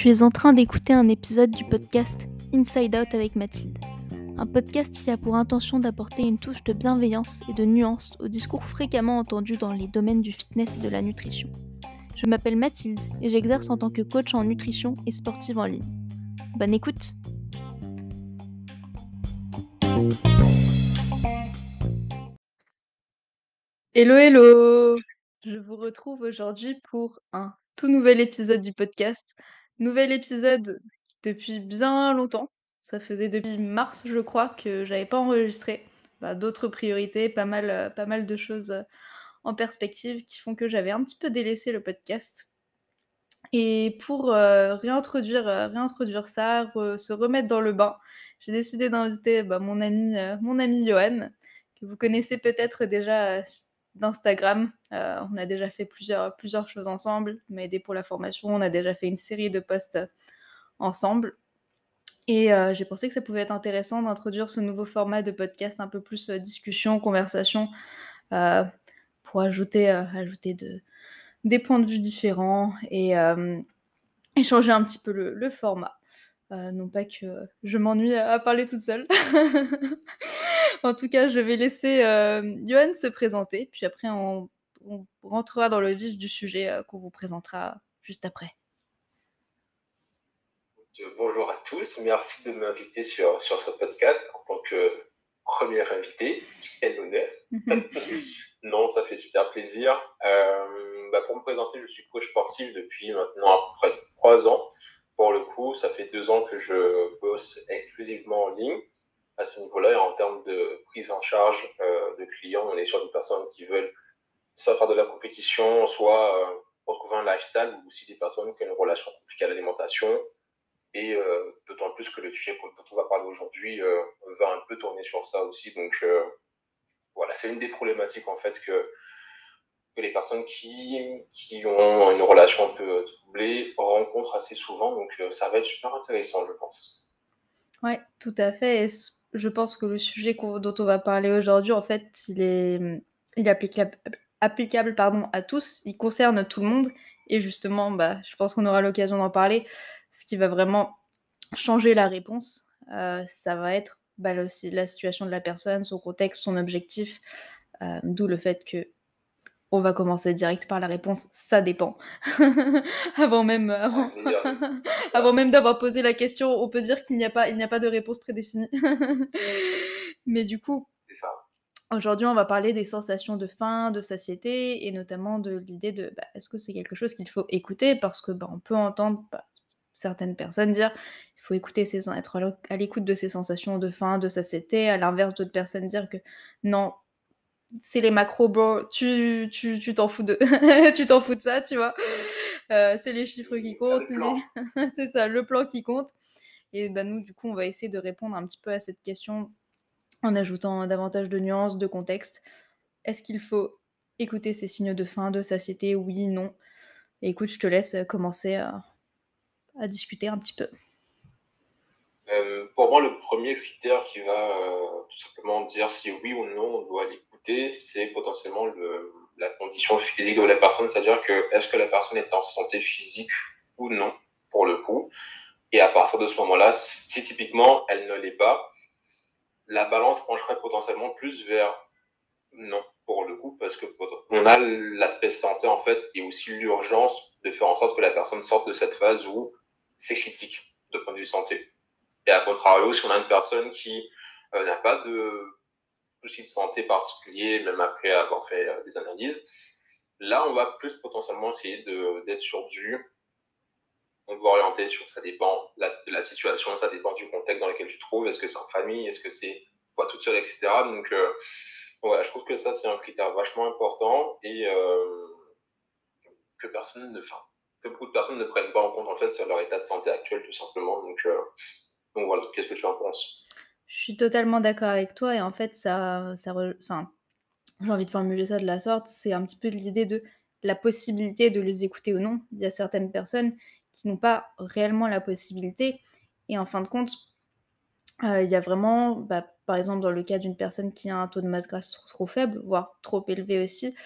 Tu es en train d'écouter un épisode du podcast Inside Out avec Mathilde. Un podcast qui a pour intention d'apporter une touche de bienveillance et de nuance au discours fréquemment entendu dans les domaines du fitness et de la nutrition. Je m'appelle Mathilde et j'exerce en tant que coach en nutrition et sportive en ligne. Bonne écoute Hello hello Je vous retrouve aujourd'hui pour un tout nouvel épisode du podcast. Nouvel épisode depuis bien longtemps. Ça faisait depuis mars, je crois, que j'avais pas enregistré. Bah, d'autres priorités, pas mal, euh, pas mal de choses euh, en perspective qui font que j'avais un petit peu délaissé le podcast. Et pour euh, réintroduire, réintroduire ça, se remettre dans le bain, j'ai décidé d'inviter bah, mon ami, mon ami Johan, que vous connaissez peut-être déjà d'Instagram. Euh, on a déjà fait plusieurs, choses ensemble. M'a aidé pour la formation. On a déjà fait une série de posts ensemble. Et euh, j'ai pensé que ça pouvait être intéressant d'introduire ce nouveau format de podcast un peu plus euh, discussion, conversation, pour ajouter, ajouter de, des points de vue différents et échanger un petit peu le, format. Non pas que je m'ennuie à parler toute seule. En tout cas, je vais laisser euh, Johan se présenter, puis après on, rentrera dans le vif du sujet euh, qu'on vous présentera juste après. Bonjour à tous, merci de m'inviter sur, sur ce podcast en tant que premier invité. Quel honneur. non, ça fait super plaisir. Euh, bah, pour me présenter, je suis coach sportif depuis maintenant à peu près trois ans. Pour le coup, ça fait deux ans que je bosse exclusivement en ligne à ce niveau-là. Et en termes de prise en charge euh, de clients, on est sur des personnes qui veulent soit faire de la compétition, soit euh, retrouver un lifestyle, ou aussi des personnes qui ont une relation compliquée à l'alimentation. Et euh, d'autant plus que le sujet dont on va parler aujourd'hui va un peu tourner sur ça aussi. Donc voilà, c'est une des problématiques en fait que, que les personnes qui, qui ont une relation un peu troublée rencontrent assez souvent. Donc ça va être super intéressant, je pense. Oui, tout à fait je pense que le sujet dont on va parler aujourd'hui, en fait, il est, il est applicable, applicable pardon, à tous, il concerne tout le monde. Et justement, bah, je pense qu'on aura l'occasion d'en parler. Ce qui va vraiment changer la réponse, euh, ça va être bah, la, la situation de la personne, son contexte, son objectif. Euh, d'où le fait que on va commencer direct par la réponse ça dépend. avant même avant, avant même d'avoir posé la question, on peut dire qu'il n'y a pas il n'y a pas de réponse prédéfinie. Mais du coup, Aujourd'hui, on va parler des sensations de faim, de satiété et notamment de l'idée de bah, est-ce que c'est quelque chose qu'il faut écouter? Parce que bah, on peut entendre bah, certaines personnes dire il faut écouter ses, être à l'écoute de ses sensations de faim, de satiété, à l'inverse d'autres personnes dire que non, c'est les macros, bro. Tu, tu, tu t'en fous de, tu t'en fous de ça, tu vois. Euh, c'est les chiffres qui comptent. c'est ça, le plan qui compte. Et ben nous, du coup, on va essayer de répondre un petit peu à cette question en ajoutant davantage de nuances, de contexte. Est-ce qu'il faut écouter ces signes de faim, de satiété? Oui, non. écoute, je te laisse commencer à, à discuter un petit peu. Euh, pour moi, le premier critère qui va euh, tout simplement dire si oui ou non on doit aller c'est potentiellement le, la condition physique de la personne, c'est-à-dire que est-ce que la personne est en santé physique ou non, pour le coup. Et à partir de ce moment-là, si typiquement elle ne l'est pas, la balance pencherait potentiellement plus vers non, pour le coup, parce que on a l'aspect santé en fait et aussi l'urgence de faire en sorte que la personne sorte de cette phase où c'est critique de point de vue santé. Et à contrario, si on a une personne qui euh, n'a pas de soucis de santé particulier, même après avoir fait euh, des analyses. Là, on va plus potentiellement essayer d'être sur du. On va orienter sur ça dépend de la situation, ça dépend du contexte dans lequel tu te trouves. Est-ce que c'est en famille? Est-ce que c'est toi toute seule, etc. Donc, euh, je trouve que ça, c'est un critère vachement important et euh, que personne ne. Enfin, que beaucoup de personnes ne prennent pas en compte en fait sur leur état de santé actuel, tout simplement. Donc, donc voilà, qu'est-ce que tu en penses? Je suis totalement d'accord avec toi et en fait ça ça enfin, j'ai envie de formuler ça de la sorte, c'est un petit peu l'idée de la possibilité de les écouter ou non. Il y a certaines personnes qui n'ont pas réellement la possibilité et en fin de compte, euh, il y a vraiment, bah, par exemple dans le cas d'une personne qui a un taux de masse grasse trop faible, voire trop élevé aussi,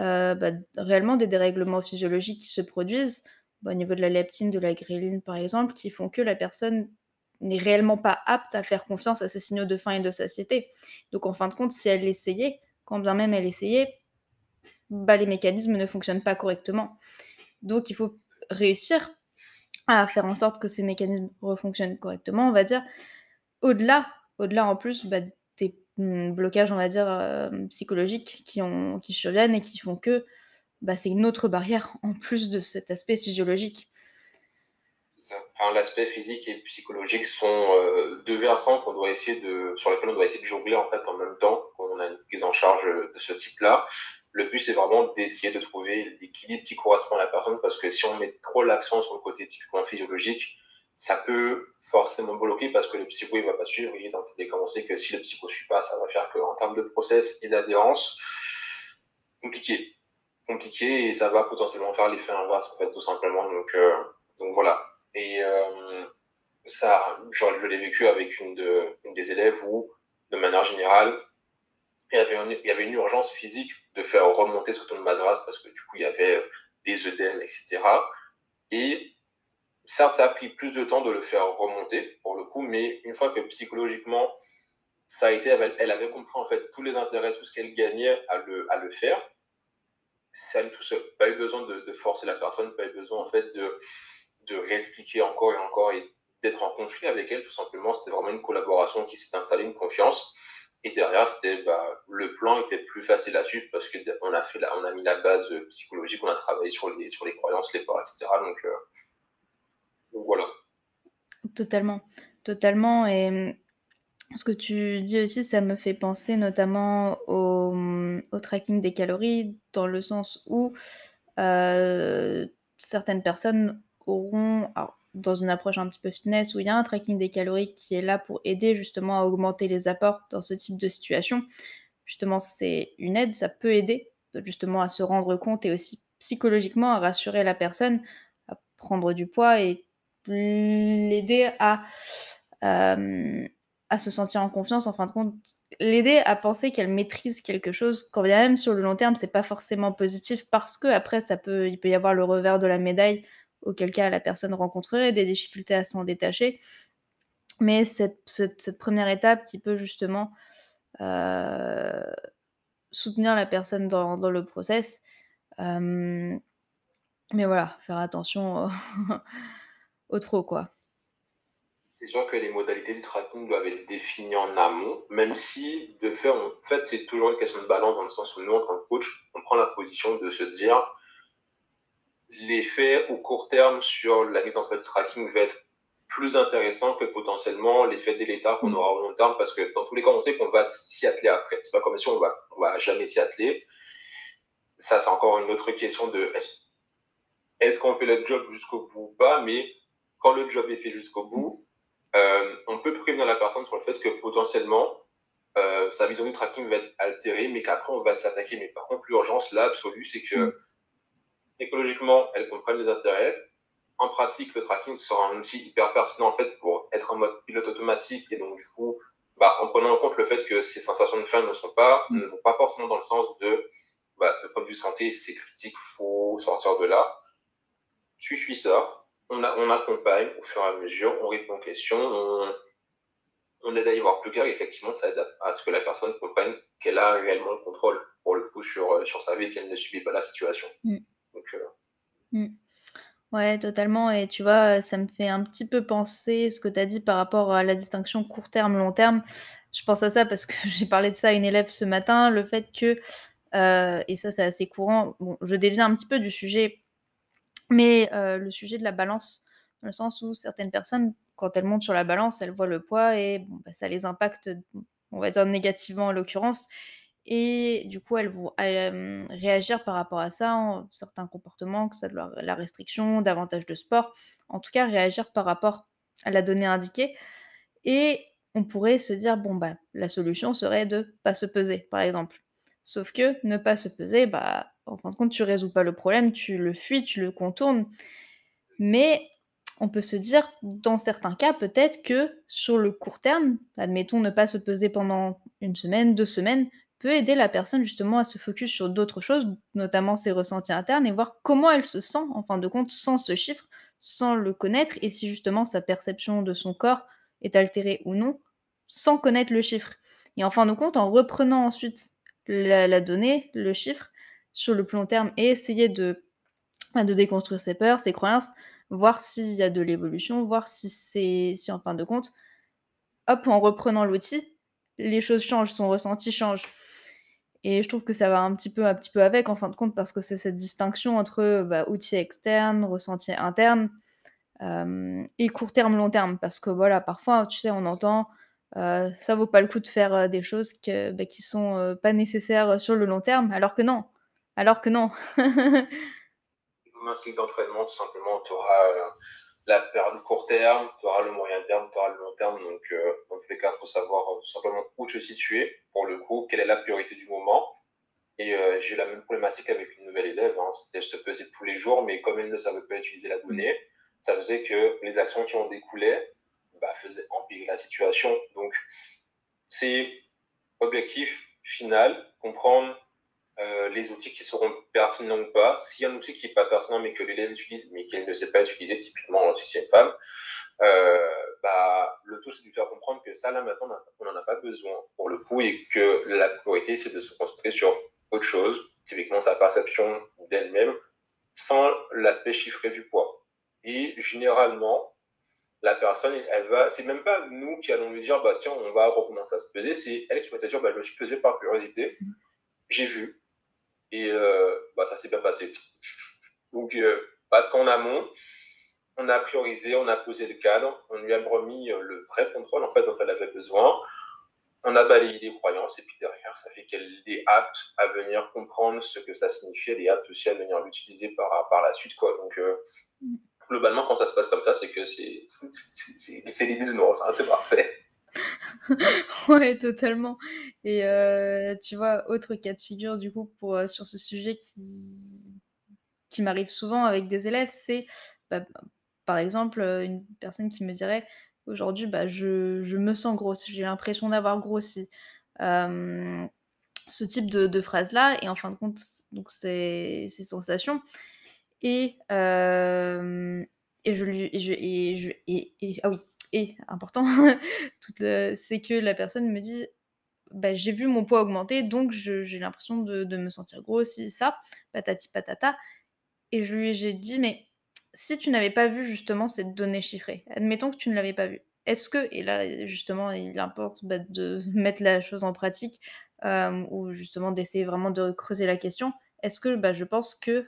euh, bah, réellement des dérèglements physiologiques qui se produisent bah, au niveau de la leptine, de la ghreline par exemple, qui font que la personne n'est réellement pas apte à faire confiance à ses signaux de faim et de satiété. Donc en fin de compte, si elle essayait, quand bien même elle essayait, bah, les mécanismes ne fonctionnent pas correctement. Donc il faut réussir à faire en sorte que ces mécanismes refonctionnent correctement, on va dire. Au-delà, au-delà en plus bah, des mmh, blocages, on va dire, euh, psychologiques qui, qui surviennent et qui font que bah, c'est une autre barrière en plus de cet aspect physiologique. L'aspect physique et psychologique sont euh, deux versants qu'on doit essayer de, sur lesquels on doit essayer de jongler en fait en même temps quand on a une prise en charge de ce type-là. Le but, c'est vraiment d'essayer de trouver l'équilibre qui correspond à la personne parce que si on met trop l'accent sur le côté typiquement physiologique, ça peut forcément bloquer parce que le psycho ne va pas suivre. Et dans tous les cas, que si le psycho suit pas, ça va faire qu'en termes de process et d'adhérence, compliqué compliqué et ça va potentiellement faire l'effet inverse, en fait, tout simplement. Donc, euh, donc voilà. Et euh, ça, genre, je l'ai vécu avec une, de, des élèves où, de manière générale, il y, avait une, urgence physique de faire remonter ce ton madras parce que du coup, il y avait des œdèmes, etc. Et certes, ça a pris plus de temps de le faire remonter, pour le coup, mais une fois que psychologiquement, ça a été, elle avait compris en fait tous les intérêts, tout ce qu'elle gagnait à le, à le faire, ça tout seul. Pas eu besoin de, forcer la personne, pas eu besoin en fait de, de réexpliquer encore et encore et d'être en conflit avec elle, tout simplement. C'était vraiment une collaboration qui s'est installée, une confiance. Et derrière, c'était bah, le plan était plus facile à suivre parce qu'on a fait on a mis la base psychologique, on a travaillé sur les, sur les croyances, les peurs, etc. Donc, euh, donc voilà. Totalement, totalement. Et ce que tu dis aussi, ça me fait penser notamment au, mmh, tracking des calories, dans le sens où euh, certaines personnes auront, dans une approche un petit peu fitness, où il y a un tracking des calories qui est là pour aider justement à augmenter les apports dans ce type de situation. Justement, c'est une aide, ça peut aider justement à se rendre compte et aussi psychologiquement à rassurer la personne à prendre du poids et l'aider à euh, se sentir en confiance, en fin de compte, l'aider à penser qu'elle maîtrise quelque chose, quand bien même sur le long terme, c'est pas forcément positif parce que après, ça peut, il peut y avoir le revers de la médaille, auquel cas la personne rencontrerait des difficultés à s'en détacher. Mais cette, cette, première étape qui peut justement euh, soutenir la personne dans, le process. Euh, mais voilà, faire attention au trop, quoi c'est sûr que les modalités du tracking doivent être définies en amont, même si, de fait, c'est toujours une question de balance dans le sens où nous, en tant que coach, on prend la position de se dire l'effet au court terme sur la mise en place du tracking va être plus intéressant que potentiellement l'effet délétère qu'on aura au long terme parce que dans tous les cas, on sait qu'on va s'y atteler après. C'est pas comme si on va, on va jamais s'y atteler. Ça, c'est encore une autre question de est-ce qu'on fait le job jusqu'au bout ou pas, mais quand le job est fait jusqu'au bout, euh, on peut prévenir la personne sur le fait que potentiellement, euh, sa vision du tracking va être altérée, mais qu'après, on va s'attaquer. Mais par contre, l'urgence, là, absolue, c'est que mm. Écologiquement, elle comprenne les intérêts. En pratique, le tracking sera un outil hyper pertinent en fait pour être en mode pilote automatique et donc du coup, bah, en prenant en compte le fait que ces sensations de faim ne sont pas, mm. ne vont pas forcément dans le sens de, bah, de point de vue santé, c'est critique, faut sortir de là. Tu suis ça, on, accompagne au fur et à mesure, on répond aux questions, on, aide à y voir plus clair. effectivement, ça aide à, ce que la personne comprenne qu'elle a réellement le contrôle, pour le coup, sur, sur sa vie et qu'elle ne subit pas la situation. Mm. Euh, mm. Ouais, totalement. Et tu vois, ça me fait un petit peu penser ce que tu as dit par rapport à la distinction court terme, long terme. Je pense à ça parce que j'ai parlé de ça à une élève ce matin, le fait que, euh, et ça c'est assez courant, bon, je déviens un petit peu du sujet mais le sujet de la balance, dans le sens où certaines personnes, quand elles montent sur la balance, elles voient le poids et bon, bah, ça les impacte, on va dire négativement en l'occurrence. Et du coup, elles vont réagir par rapport à ça, certains comportements, que ça de la restriction, davantage de sport, en tout cas réagir par rapport à la donnée indiquée. Et on pourrait se dire, bon, bah, la solution serait de pas se peser, par exemple. Sauf que ne pas se peser, bah, en fin de compte, tu résous pas le problème, tu le fuis, tu le contournes. Mais on peut se dire, dans certains cas, peut-être que sur le court terme, admettons ne pas se peser pendant une semaine, deux semaines, peut aider la personne justement à se focus sur d'autres choses, notamment ses ressentis internes et voir comment elle se sent en fin de compte sans ce chiffre, sans le connaître et si justement sa perception de son corps est altérée ou non, sans connaître le chiffre. Et en fin de compte, en reprenant ensuite la, donnée, le chiffre, sur le plus long terme et essayer de, bah, de déconstruire ses peurs, ses croyances, voir s'il y a de l'évolution, voir si c'est si en fin de compte, hop, en reprenant l'outil, les choses changent, son ressenti change. Et je trouve que ça va un petit peu, un petit peu avec, en fin de compte, parce que c'est cette distinction entre bah, outil externe, ressenti interne, euh, et court terme, long terme. Parce que voilà, parfois, tu sais, on entend euh, ça vaut pas le coup de faire euh, des choses que, bah, qui sont pas nécessaires sur le long terme, alors que non. Alors que non. Un cycle d'entraînement, tout simplement, tu auras la période court terme, tu auras le moyen terme, tu auras le long terme. Donc, euh, dans tous les cas, il faut savoir euh, tout simplement où te situer, pour le coup, quelle est la priorité du moment. Et euh, j'ai eu la même problématique avec une nouvelle élève. Hein. C'était se peser tous les jours, mais comme elle ne savait pas utiliser la donnée, ça faisait que les actions qui en découlaient bah, faisaient empirer la situation. Donc, c'est objectif final, comprendre euh, les outils qui seront pertinents ou pas. S'il y a un outil qui n'est pas pertinent mais que l'élève utilise mais qu'elle ne sait pas utiliser, typiquement une femme, euh, bah, le tout c'est de lui faire comprendre que ça là maintenant on n'en a pas besoin pour le coup et que la priorité c'est de se concentrer sur autre chose, typiquement sa perception d'elle-même sans l'aspect chiffré du poids. Et généralement, la personne, elle va, c'est même pas nous qui allons lui dire, bah tiens, on va recommencer à se peser, c'est elle qui va te dire, bah je me suis pesé par curiosité, j'ai vu, et euh, bah, ça s'est bien passé. Donc, euh, parce qu'en amont, on a priorisé, on a posé le cadre, on lui a remis euh, le vrai contrôle en fait dont elle avait besoin. On a balayé les croyances et puis derrière, ça fait qu'elle est apte à venir comprendre ce que ça signifie. Elle est apte aussi à venir l'utiliser par, par la suite. Quoi. Donc, globalement, quand ça se passe comme ça, c'est que c'est les bisounours, hein, c'est parfait. ouais, totalement. Et euh, tu vois, autre cas de figure, du coup, euh, sur ce sujet qui, m'arrive souvent avec des élèves, c'est, bah, par exemple, euh, une personne qui me dirait aujourd'hui, bah, je, me sens grosse, j'ai l'impression d'avoir grossi. ce type de, de phrase-là, et en fin de compte, donc ces, sensations. Et, je lui. Ah oui, et important, c'est que la personne me dit bah, j'ai vu mon poids augmenter, donc j'ai l'impression de, me sentir gros, aussi, ça, patati patata. Et je lui j'ai dit, mais si tu n'avais pas vu justement cette donnée chiffrée, admettons que tu ne l'avais pas vue, est-ce que, et là justement il importe bah, de mettre la chose en pratique, ou justement d'essayer vraiment de creuser la question, est-ce que bah, je pense que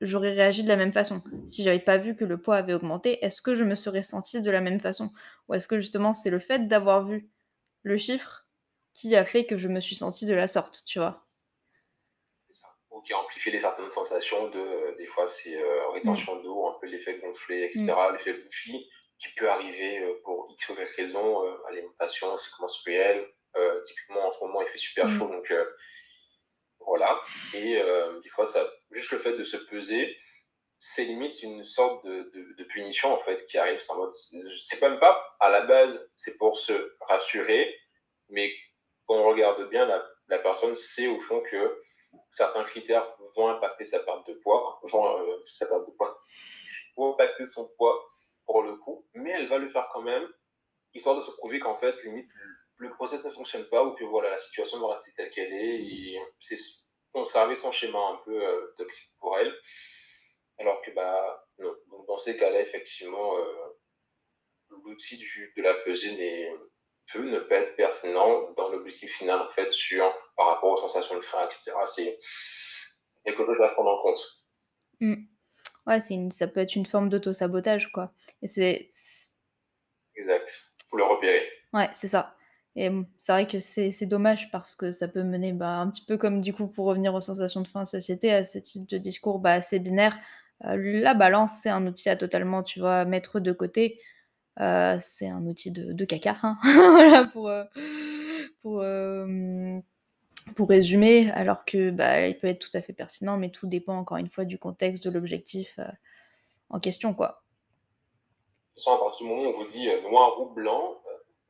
j'aurais réagi de la même façon. Si j'avais pas vu que le poids avait augmenté, est-ce que je me serais sentie de la même façon? Ou est-ce que justement c'est le fait d'avoir vu le chiffre qui a fait que je me suis sentie de la sorte, tu vois? Ou qui a amplifié les certaines sensations de, euh, des fois c'est euh, rétention mm. d'eau, un peu l'effet gonflé, etc., mm. l'effet bouffi, qui peut arriver euh, pour X ou Y raison, alimentation, cycle menstruel, typiquement en ce moment il fait super mm. chaud, donc voilà. Et euh, des fois, ça, juste le fait de se peser, c'est limite une sorte de, punition en fait qui arrive. C'est même pas à la base, c'est pour se rassurer, mais quand on regarde bien, la, personne sait au fond que certains critères vont impacter sa perte de poids, vont, euh, sa perte de poids, vont impacter son poids pour le coup, mais elle va le faire quand même, histoire de se prouver qu'en fait, limite, le process ne fonctionne pas ou que voilà, la situation va rester telle qu'elle est c'est conserver son schéma un peu euh, toxique pour elle. Alors que, bah, non. Donc, dans ces cas-là, effectivement, euh, l'outil de la pesée peut ne pas être pertinent dans l'objectif final, en fait, sur, par rapport aux sensations de faim, etc. C'est quelque chose à prendre en compte. Mmh. Ouais, une, ça peut être une forme d'auto-sabotage, quoi. Et c'est. Exact. Faut le repérer. Ouais, c'est ça. Et c'est vrai que c'est dommage parce que ça peut mener, bah, un petit peu comme du coup pour revenir aux sensations de faim, satiété, à ce type de discours, bah, assez binaire. Euh, la balance, c'est un outil à totalement, tu vois, mettre de côté. Euh, c'est un outil de caca, hein. Pour, euh, pour, pour résumer. Alors que, bah, il peut être tout à fait pertinent, mais tout dépend encore une fois du contexte, de l'objectif, en question, quoi. De toute façon, à partir du moment où on vous dit, noir ou blanc,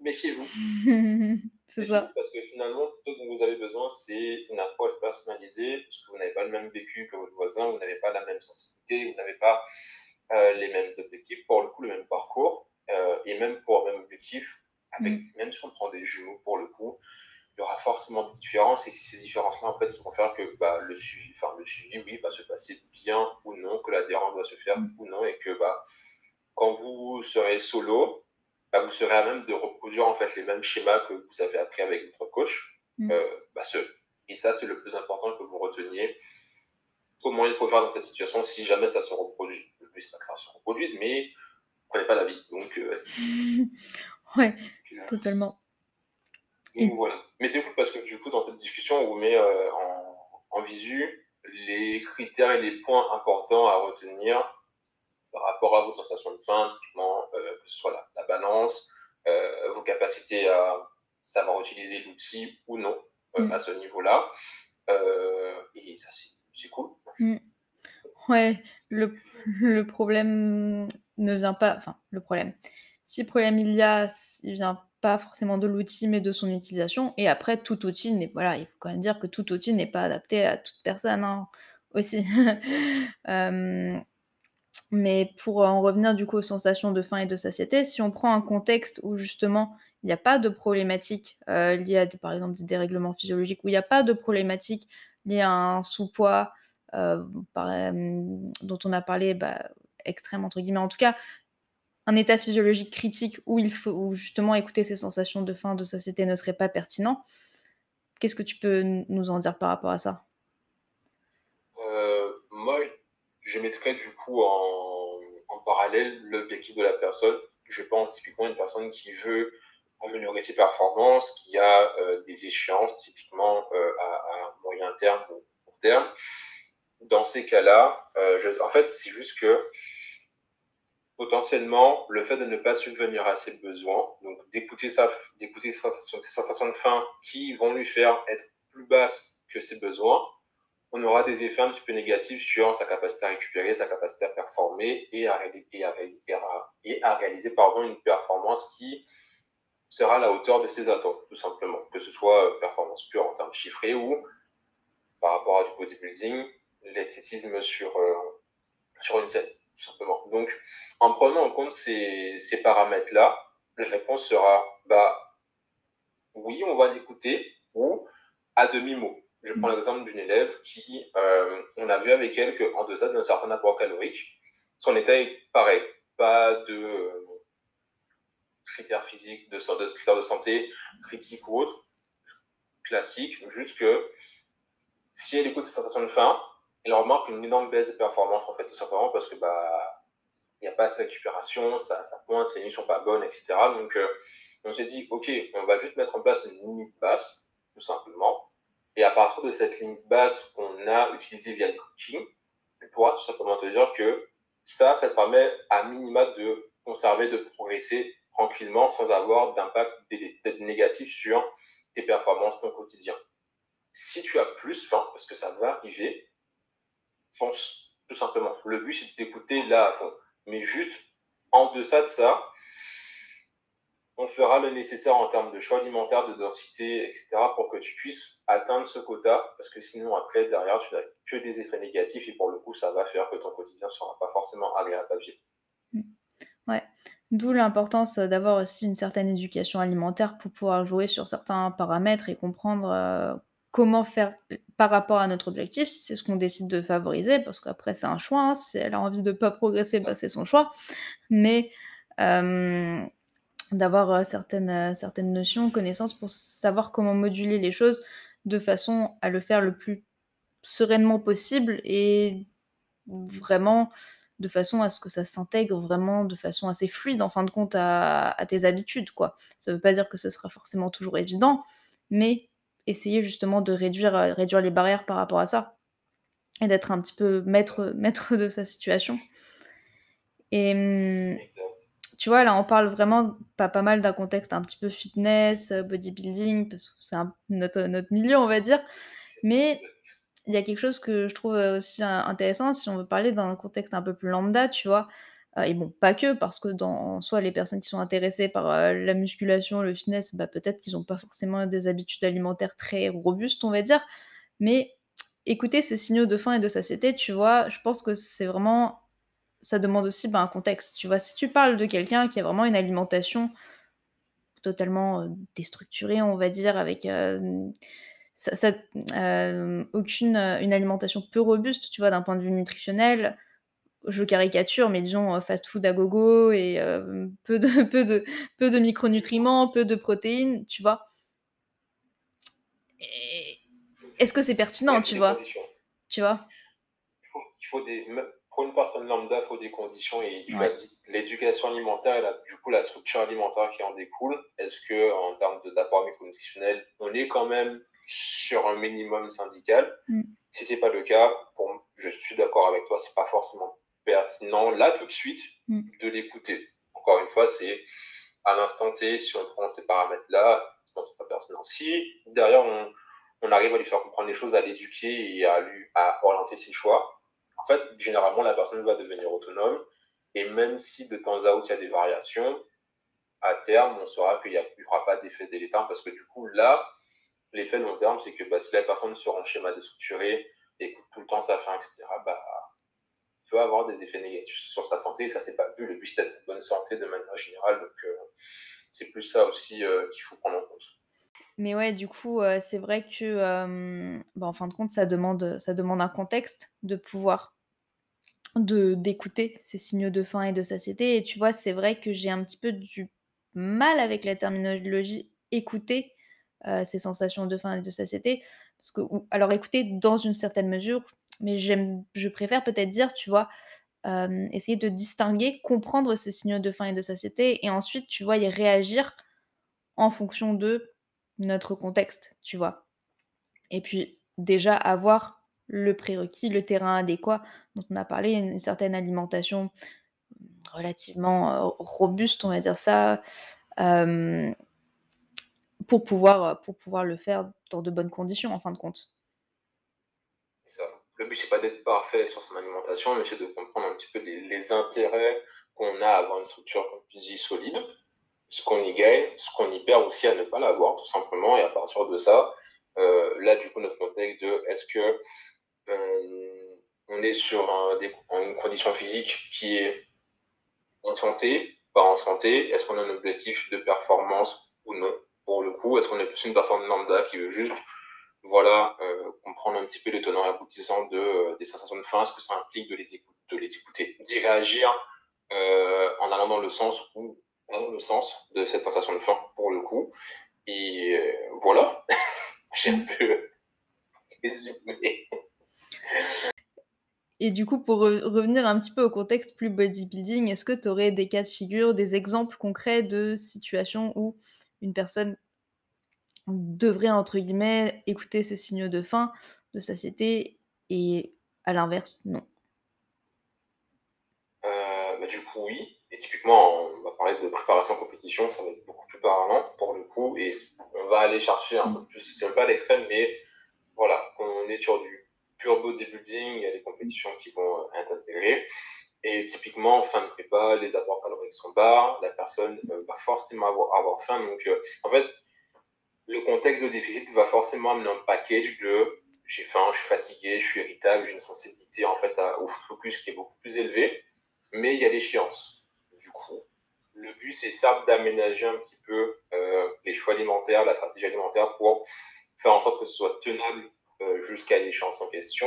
méfiez-vous. C'est ça. Parce que finalement, tout ce dont vous avez besoin, c'est une approche personnalisée, parce que vous n'avez pas le même vécu que votre voisin, vous n'avez pas la même sensibilité, vous n'avez pas euh, les mêmes objectifs, pour le coup, le même parcours, euh, et même pour le même objectif, avec, mm. même si on prend des jumeaux, pour le coup, il y aura forcément des différences, et si ces différences-là, en fait, vont faire que bah, le, suivi, enfin, le suivi, oui, va se passer bien ou non, que l'adhérence va se faire mm. ou non, et que bah, quand vous serez solo, bah, vous serez à même de reproduire en fait les mêmes schémas que vous avez appris avec votre coach. Mm. Euh, bah, ce, et ça, c'est le plus important que vous reteniez. Comment il faut faire dans cette situation si jamais ça se reproduit? Le but, c'est pas que ça se reproduise, mais vous prenez pas la vie. Donc, euh, ouais, totalement. voilà. Mais c'est cool parce que du coup, dans cette discussion, on vous met euh, en, en visu les critères et les points importants à retenir par rapport à vos sensations de faim, typiquement, euh, que ce soit la, balance, euh, vos capacités à savoir utiliser l'outil ou non euh, mm. à ce niveau-là. et ça, c'est cool. Mm. Ouais, le, le, problème ne vient pas. Enfin, le problème. Si problème il y a, il vient pas forcément de l'outil, mais de son utilisation. Et après, tout outil n'est. Voilà, il faut quand même dire que tout outil n'est pas adapté à toute personne hein, aussi. Mais pour en revenir du coup aux sensations de faim et de satiété, si on prend un contexte où justement il n'y a pas de problématique euh, liée à par exemple des dérèglements physiologiques, où il n'y a pas de problématique liée à un sous-poids euh, dont on a parlé bah, extrême entre guillemets, en tout cas un état physiologique critique où il faut justement écouter ces sensations de faim, de satiété ne serait pas pertinent. Qu'est-ce que tu peux nous en dire par rapport à ça euh, Moi, je mettrais du coup en, en parallèle l'objectif de la personne. Je pense typiquement à une personne qui veut améliorer ses performances, qui a euh, des échéances typiquement euh, à, moyen terme ou court terme. Dans ces cas-là, euh, en fait, c'est juste que potentiellement, le fait de ne pas subvenir à ses besoins, donc d'écouter d'écouter ses sensations de faim qui vont lui faire être plus basses que ses besoins, on aura des effets un petit peu négatifs sur sa capacité à récupérer, sa capacité à performer et à, réaliser pardon, une performance qui sera à la hauteur de ses attentes, tout simplement. Que ce soit euh, performance pure en termes chiffrés ou par rapport à du bodybuilding, l'esthétisme sur, euh, sur une scène, tout simplement. Donc, en prenant en compte ces, ces paramètres-là, la réponse sera bah, oui, on va l'écouter ou à demi-mot. Je prends l'exemple d'une élève qui, euh, on a vu avec elle qu'en deçà d'un certain apport calorique, son état est pareil. Pas de euh, critères physiques, de, critères de santé critiques ou autres, classiques, juste que si elle écoute ses sensations de faim, elle remarque une énorme baisse de performance, en fait, tout simplement parce que bah, il n'y a pas assez de récupération, ça, ça pointe, les nuits sont pas bonnes, etc. Donc, euh, on s'est dit, OK, on va juste mettre en place une limite basse, tout simplement. Et à partir de cette ligne basse qu'on a utilisée via le coaching, tu pourras tout simplement te dire que ça, ça te permet à minima de conserver, de progresser tranquillement sans avoir d'impact négatif sur tes performances, ton quotidien. Si tu as plus faim, parce que ça va arriver, fonce, tout simplement. Le but, c'est de t'écouter là à fond. Mais juste, en deçà de ça, on fera le nécessaire en termes de choix alimentaire, de densité, etc., pour que tu puisses atteindre ce quota, parce que sinon, après, derrière, tu n'as que des effets négatifs, et pour le coup, ça va faire que ton quotidien ne sera pas forcément agréable à vivre. Mmh. Ouais. D'où l'importance d'avoir aussi une certaine éducation alimentaire pour pouvoir jouer sur certains paramètres et comprendre euh, comment faire par rapport à notre objectif, si c'est ce qu'on décide de favoriser, parce qu'après c'est un choix, hein, si elle a envie de ne pas progresser, bah, c'est son choix. Mais euh, d'avoir certaines, certaines notions, connaissances pour savoir comment moduler les choses de façon à le faire le plus sereinement possible et vraiment de façon à ce que ça s'intègre vraiment de façon assez fluide en fin de compte à, tes habitudes quoi. Ça veut pas dire que ce sera forcément toujours évident, mais essayer justement de réduire, réduire les barrières par rapport à ça et d'être un petit peu maître, maître de sa situation. Et hum, tu vois, là, on parle vraiment pas, pas mal d'un contexte un petit peu fitness, euh, bodybuilding, parce que c'est notre, notre milieu, on va dire. Mais il y a quelque chose que je trouve euh, aussi intéressant, si on veut parler d'un contexte un peu plus lambda, tu vois. et bon, pas que, parce que dans en soi, les personnes qui sont intéressées par, la musculation, le fitness, bah, peut-être qu'ils ont pas forcément des habitudes alimentaires très robustes, on va dire. Mais écouter ces signaux de faim et de satiété, tu vois, je pense que c'est vraiment ça demande aussi, bah, un contexte, tu vois? Si tu parles de quelqu'un qui a vraiment une alimentation totalement, déstructurée, on va dire, avec, ça ça aucune, une alimentation peu robuste, tu vois, d'un point de vue nutritionnel. Je caricature, mais disons, fast-food à gogo et peu de peu de peu de micronutriments, peu de protéines, tu vois? Est-ce que c'est pertinent, tu vois? Tu vois? Qu'il faut des pour une personne lambda, il faut des conditions et tu as dit l'éducation alimentaire et du coup la structure alimentaire qui en découle. Est-ce que en termes d'apport micronutritionnel, on est quand même sur un minimum syndical? Mm. Si c'est pas le cas, pour, je suis d'accord avec toi, c'est pas forcément pertinent là tout de suite mm. de l'écouter. Encore une fois, c'est à l'instant T, si on prend ces paramètres-là, c'est pas pertinent. Si derrière on, on, arrive à lui faire comprendre les choses, à l'éduquer et à, lui, à orienter ses choix, en fait, généralement, la personne va devenir autonome. Et même si de temps à autre, il y a des variations, à terme, on saura qu'il n'y aura pas d'effet délétère parce que du coup, là, l'effet long terme, c'est que bah, si la personne sera en schéma déstructuré, écoute tout le temps sa faim, etc., bah, peut avoir des effets négatifs sur sa santé. Et ça, c'est pas plus. Le but, c'est d'être bonne santé de manière générale. Donc, euh, c'est plus ça aussi euh, qu'il faut prendre en compte. Mais ouais, du coup, c'est vrai que, bah, en fin de compte, ça demande, ça demande un contexte de pouvoir de d'écouter ces signaux de faim et de satiété et tu vois, c'est vrai que j'ai un petit peu du mal avec la terminologie «écouter», ces sensations de faim et de satiété parce que alors écouter dans une certaine mesure, mais je préfère peut-être dire, tu vois, essayer de distinguer, comprendre ces signaux de faim et de satiété et ensuite, tu vois, y réagir en fonction de notre contexte, tu vois? Et puis déjà avoir le prérequis, le terrain adéquat dont on a parlé, une certaine alimentation relativement, robuste, on va dire ça, pour pouvoir, pour pouvoir le faire dans de bonnes conditions, en fin de compte. Ça. Le but, c'est pas d'être parfait sur son alimentation, mais c'est de comprendre un petit peu les intérêts qu'on a à avoir une structure, comme tu dis, solide ce qu'on y gagne, ce qu'on y perd aussi à ne pas l'avoir, tout simplement. Et à partir de ça, là, du coup, notre contexte de est-ce que on est sur une condition physique qui est en santé, pas en santé, est-ce qu'on a un objectif de performance ou non? Pour le coup, est-ce qu'on est plus une personne lambda qui veut juste voilà, euh, comprendre un petit peu les tenants et aboutissants de, des sensations de faim, ce que ça implique de les, écouter, de les écouter, d'y réagir en allant dans le sens où dans le sens de cette sensation de faim, pour le coup? Et euh, voilà, j'ai un peu résumé. Et du coup, pour revenir un petit peu au contexte plus bodybuilding, est-ce que tu aurais des cas de figure, des exemples concrets de situations où une personne devrait, entre guillemets, écouter ses signaux de faim, de satiété, et à l'inverse, non? Euh, bah, Du coup, oui. Et typiquement, on va parler de préparation compétition, ça va être beaucoup plus parlant pour le coup. Et on va aller chercher un peu plus, c'est pas l'extrême, mais voilà, on est sur du pur bodybuilding, il y a des compétitions qui vont euh, être intégrées. Et typiquement, en fin de prépa, les apports caloriques sont bas, la personne euh, va forcément avoir, faim. Donc, euh, en fait, le contexte de déficit va forcément amener un package de j'ai faim, je suis fatigué, je suis irritable, j'ai une sensibilité en fait au focus qui est beaucoup plus élevé, mais il y a l'échéance le but, c'est ça d'aménager un petit peu les choix alimentaires, la stratégie alimentaire pour faire en sorte que ce soit tenable jusqu'à l'échéance en question.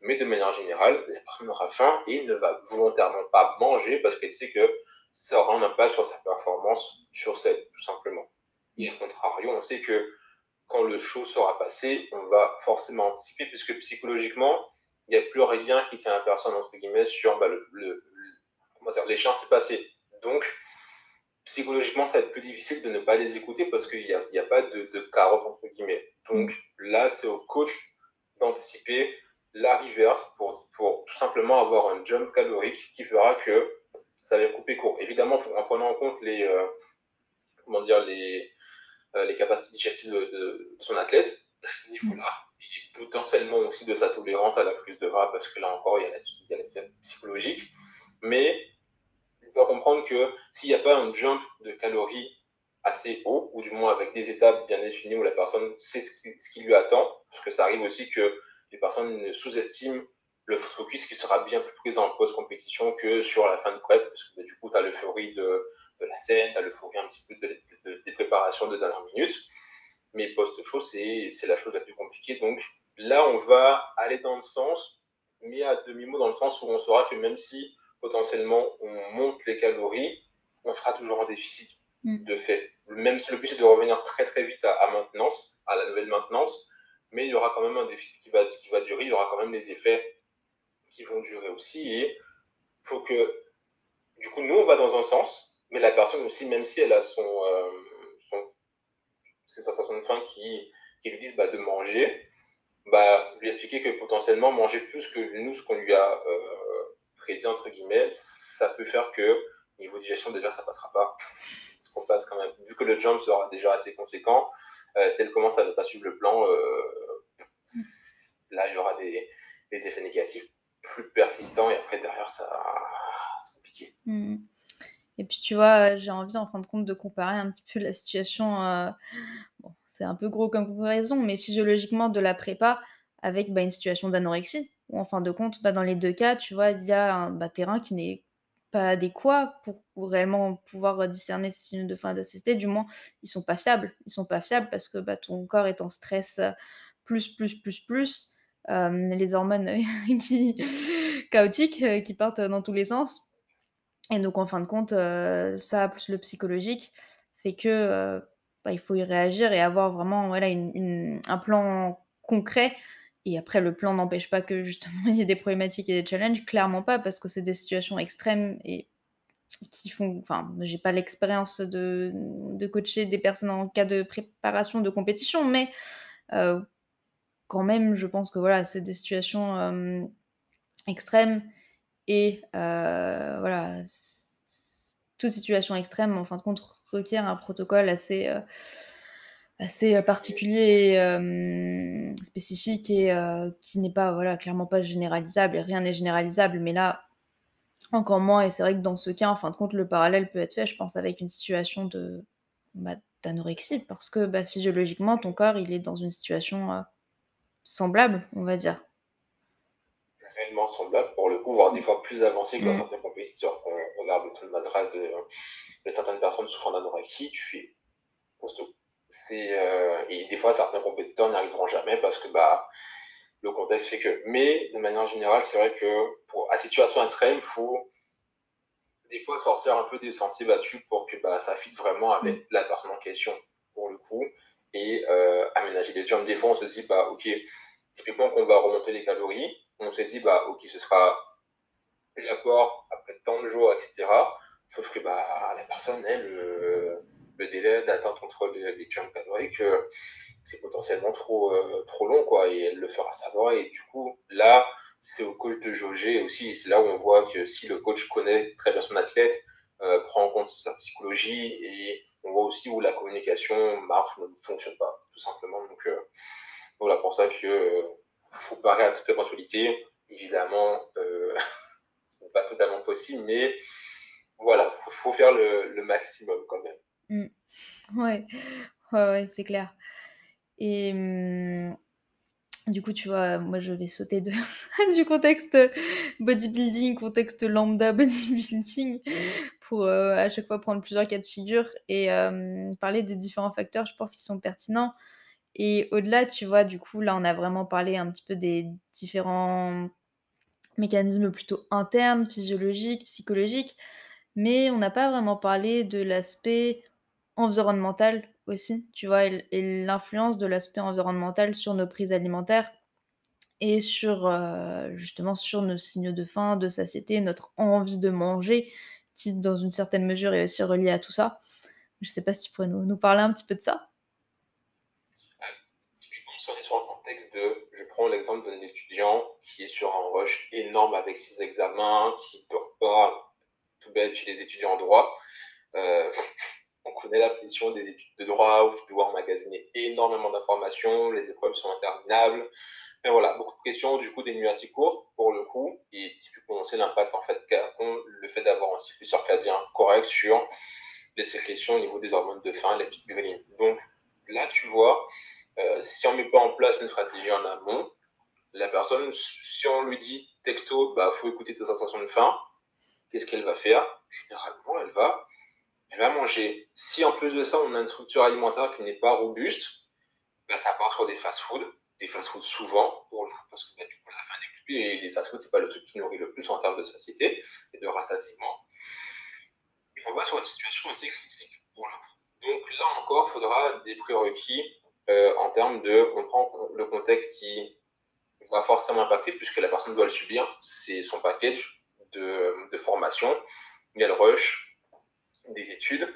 Mais de manière générale, la personne aura faim et ne va volontairement pas manger parce qu'elle sait que ça aura un impact sur sa performance sur cette, tout simplement. Et à contrario, on sait que quand le show sera passé, on va forcément anticiper puisque psychologiquement, il n'y a plus rien qui tient la personne, entre guillemets, sur bah, le, le, l'échéance est passée. Donc, psychologiquement, ça va être plus difficile de ne pas les écouter parce qu'il n'y a, a, pas de, carotte, entre guillemets. Donc là, c'est au coach d'anticiper la reverse pour, tout simplement avoir un jump calorique qui fera que ça va couper court. Évidemment, en prenant en compte les, euh, comment dire, les, euh, les capacités digestives de, son athlète à ce niveau-là, et potentiellement aussi de sa tolérance à la prise de gras, parce que là encore, il y a l'aspect psychologique. Mais comprendre que s'il n'y a pas un jump de calories assez haut, ou du moins avec des étapes bien définies où la personne sait ce qui, lui attend, parce que ça arrive aussi que les personnes sous-estiment le focus qui sera bien plus présent en post-compétition que sur la fin de prep, parce que bah, du coup, tu as l'euphorie de, de, la scène, tu as l'euphorie un petit peu des préparations de dernière minute. Mais post-show, c'est la chose la plus compliquée. Donc là, on va aller dans le sens, mais à demi-mot, dans le sens où on saura que même si potentiellement on monte les calories, on sera toujours en déficit mm. de fait. Même si le but c'est de revenir très très vite à, maintenance, à la nouvelle maintenance, mais il y aura quand même un déficit qui va, qui va durer, il y aura quand même les effets qui vont durer aussi. Et faut que, du coup, nous on va dans un sens, mais la personne aussi, même si elle a son, euh, ses sensations de faim qui, qui lui disent bah, de manger, bah, lui expliquer que potentiellement manger plus que nous, ce qu'on lui a euh, prédit, entre guillemets, ça peut faire que niveau digestion, déjà, ça passera pas. ce qu'on passe quand même. Vu que le jump sera déjà assez conséquent, euh, si elle commence à ne pas suivre le plan, euh, là, il y aura des, effets négatifs plus persistants et après, derrière, ça, c'est compliqué. Mmh. Et puis, tu vois, j'ai envie, en fin de compte, de comparer un petit peu la situation. Euh, bon, c'est un peu gros comme comparaison, mais physiologiquement de la prépa avec bah, une situation d'anorexie. En fin de compte, bah, dans les deux cas, tu vois, il y a un bah, terrain qui n'est pas adéquat pour, réellement pouvoir discerner ces signes de et de satiété. Du moins, ils sont pas fiables. Ils sont pas fiables parce que bah, ton corps est en stress plus, plus, plus, plus. Euh, les hormones qui chaotiques euh, qui partent dans tous les sens et donc, en fin de compte, euh, ça, plus le psychologique, fait que euh, il faut y réagir et avoir vraiment voilà, un plan concret. Et après, le plan n'empêche pas que justement il y ait des problématiques et des challenges, clairement pas, parce que c'est des situations extrêmes et qui font. Enfin, j'ai pas l'expérience de, coacher des personnes en cas de préparation de compétition, mais euh, quand même, je pense que voilà, c'est des situations extrêmes et euh, voilà, toute situation extrême, en fin de compte, requiert un protocole assez, euh, assez particulier, euh, spécifique et qui n'est pas, voilà, clairement pas généralisable. Et rien n'est généralisable, mais là, encore moins. Et c'est vrai que dans ce cas, en fin de compte, le parallèle peut être fait, je pense, avec une situation de bah, d'anorexie, parce que bah, physiologiquement, ton corps, il est dans une situation semblable, on va dire réellement semblable pour le coup, voire des fois plus avancé que dans mm. certains compétiteurs. On regarde tout le madras de, de certaines personnes souffrant d'anorexie, tu fais C'est, euh, et des fois, certains compétiteurs n'y arriveront jamais parce que bah, le contexte fait que. Mais de manière générale, c'est vrai que pour, à situation extrême, il faut des fois sortir un peu des sentiers battus pour que bah, ça fitte vraiment avec mm. la personne en question, pour le coup, et euh, aménager les jumps. Des fois, on se dit, bah, ok, typiquement qu'on va remonter les calories, on s'est dit, bah, ok, ce sera l'apport après tant de jours, etc. Sauf que bah, la personne, elle, le, délai d'attente entre les, les caloriques, euh, c'est potentiellement trop, euh, trop long, quoi, et elle le fera savoir. Et du coup, là, c'est au coach de jauger aussi. C'est là où on voit que si le coach connaît très bien son athlète, euh, prend en compte sa psychologie, et on voit aussi où la communication marche ou ne fonctionne pas, tout simplement. Donc, voilà, pour ça que faut parer à toute éventualité. Évidemment, euh, ce n'est pas totalement possible, mais voilà, il faut, faire le, maximum quand même. Mmh. Ouais, ouais, c'est clair. Et mmh, du coup, tu vois, moi je vais sauter de, du contexte bodybuilding, contexte lambda bodybuilding, pour euh, à chaque fois prendre plusieurs cas de figure et parler des différents facteurs, je pense, qui sont pertinents. Et au-delà, tu vois, du coup, là, on a vraiment parlé un petit peu des différents mécanismes plutôt internes, physiologiques, psychologiques, mais on n'a pas vraiment parlé de l'aspect environnemental aussi, tu vois, et, l'influence de l'aspect environnemental sur nos prises alimentaires et sur euh, justement sur nos signaux de faim, de satiété, notre envie de manger, qui dans une certaine mesure est aussi reliée à tout ça. Je sais pas si tu pourrais nous parler un petit peu de ça on est sur un contexte de, je prends l'exemple d'un étudiant qui est sur un rush énorme avec ses examens, qui peut pas tout bête chez les étudiants en droit. Euh, on connaît la pression des études de droit où tu dois emmagasiner énormément d'informations, les épreuves sont interminables. Mais voilà, beaucoup de questions, du coup, des nuits assez courtes pour le coup. Et typiquement, c'est l'impact en fait qu'a le fait d'avoir un cycle circadien correct sur les sécrétions au niveau des hormones de faim, les petites grelines. Donc là, tu vois, euh, si on ne met pas en place une stratégie en amont, la personne, si on lui dit texto, bah, faut écouter tes sensations de faim, qu'est-ce qu'elle va faire? Généralement, elle va, elle va manger. Si en plus de ça, on a une structure alimentaire qui n'est pas robuste, bah, ça part sur des fast-foods, des fast-foods souvent, parce que bah, du coup, la faim n'est plus, et les fast-foods, c'est pas le truc qui nourrit le plus en termes de satiété et de rassasiement. Et on va sur une situation assez critique pour Donc là encore, il faudra des prérequis euh, en termes de, on prend le contexte qui va forcément impacter puisque la personne doit le subir, c'est son package de, formation, elle rush, des études,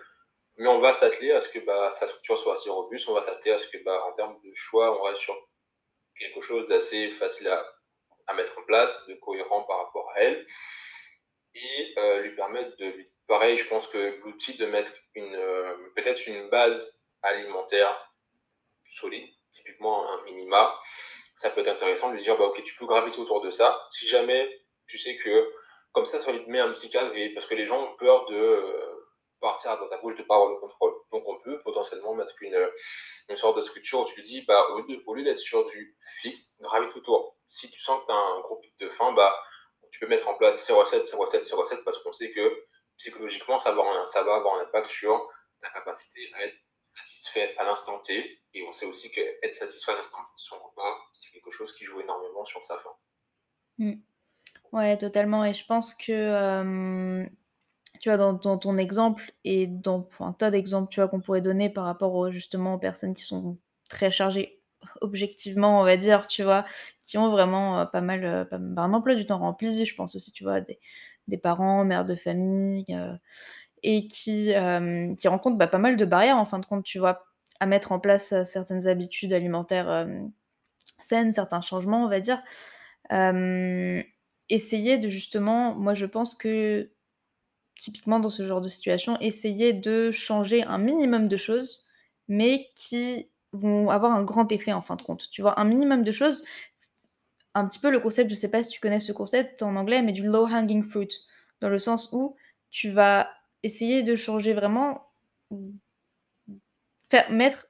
mais on va s'atteler à ce que bah, sa structure soit assez robuste, on va s'atteler à ce que bah, en termes de choix, on reste sur quelque chose d'assez facile à, à, mettre en place, de cohérent par rapport à elle, et euh, lui permettre de lui... Pareil, je pense que l'outil de mettre une euh, peut-être une base alimentaire solide, typiquement un minima, ça peut être intéressant de lui dire, bah, ok, tu peux graviter autour de ça. Si jamais tu sais que comme ça, ça lui met un petit cadre, et, parce que les gens ont peur de euh, partir à droite à gauche, de pas avoir le contrôle. Donc on peut potentiellement mettre une, une sorte de structure où tu dis, bah, au, lieu, d'être sur du fixe, gravite autour. Si tu sens que tu as un gros pic de faim, bah, tu peux mettre en place ces recettes, ces recettes, ces recettes, parce qu'on sait que psychologiquement, ça va, ça va avoir un impact sur ta capacité à être satisfait à l'instant T. Et on sait aussi qu'être satisfait à l'instant T son repas, c'est quelque chose qui joue énormément sur sa faim. Mm. Ouais, totalement. Et je pense que, tu vois, dans, ton exemple et dans un tas d'exemples, tu vois, qu'on pourrait donner par rapport justement aux personnes qui sont très chargées objectivement, on va dire, tu vois, qui ont vraiment pas mal, bah, un emploi du temps rempli. Je pense aussi, tu vois, des, parents, mères de famille, et qui, qui rencontrent bah, pas mal de barrières, en fin de compte, tu vois, à mettre en place certaines habitudes alimentaires saines, certains changements, on va dire. essayer de justement, moi je pense que typiquement dans ce genre de situation, essayer de changer un minimum de choses, mais qui vont avoir un grand effet en fin de compte. Tu vois, un minimum de choses, un petit peu le concept, je sais pas si tu connais ce concept en anglais, mais du low hanging fruit, dans le sens où tu vas essayer de changer vraiment, faire, mettre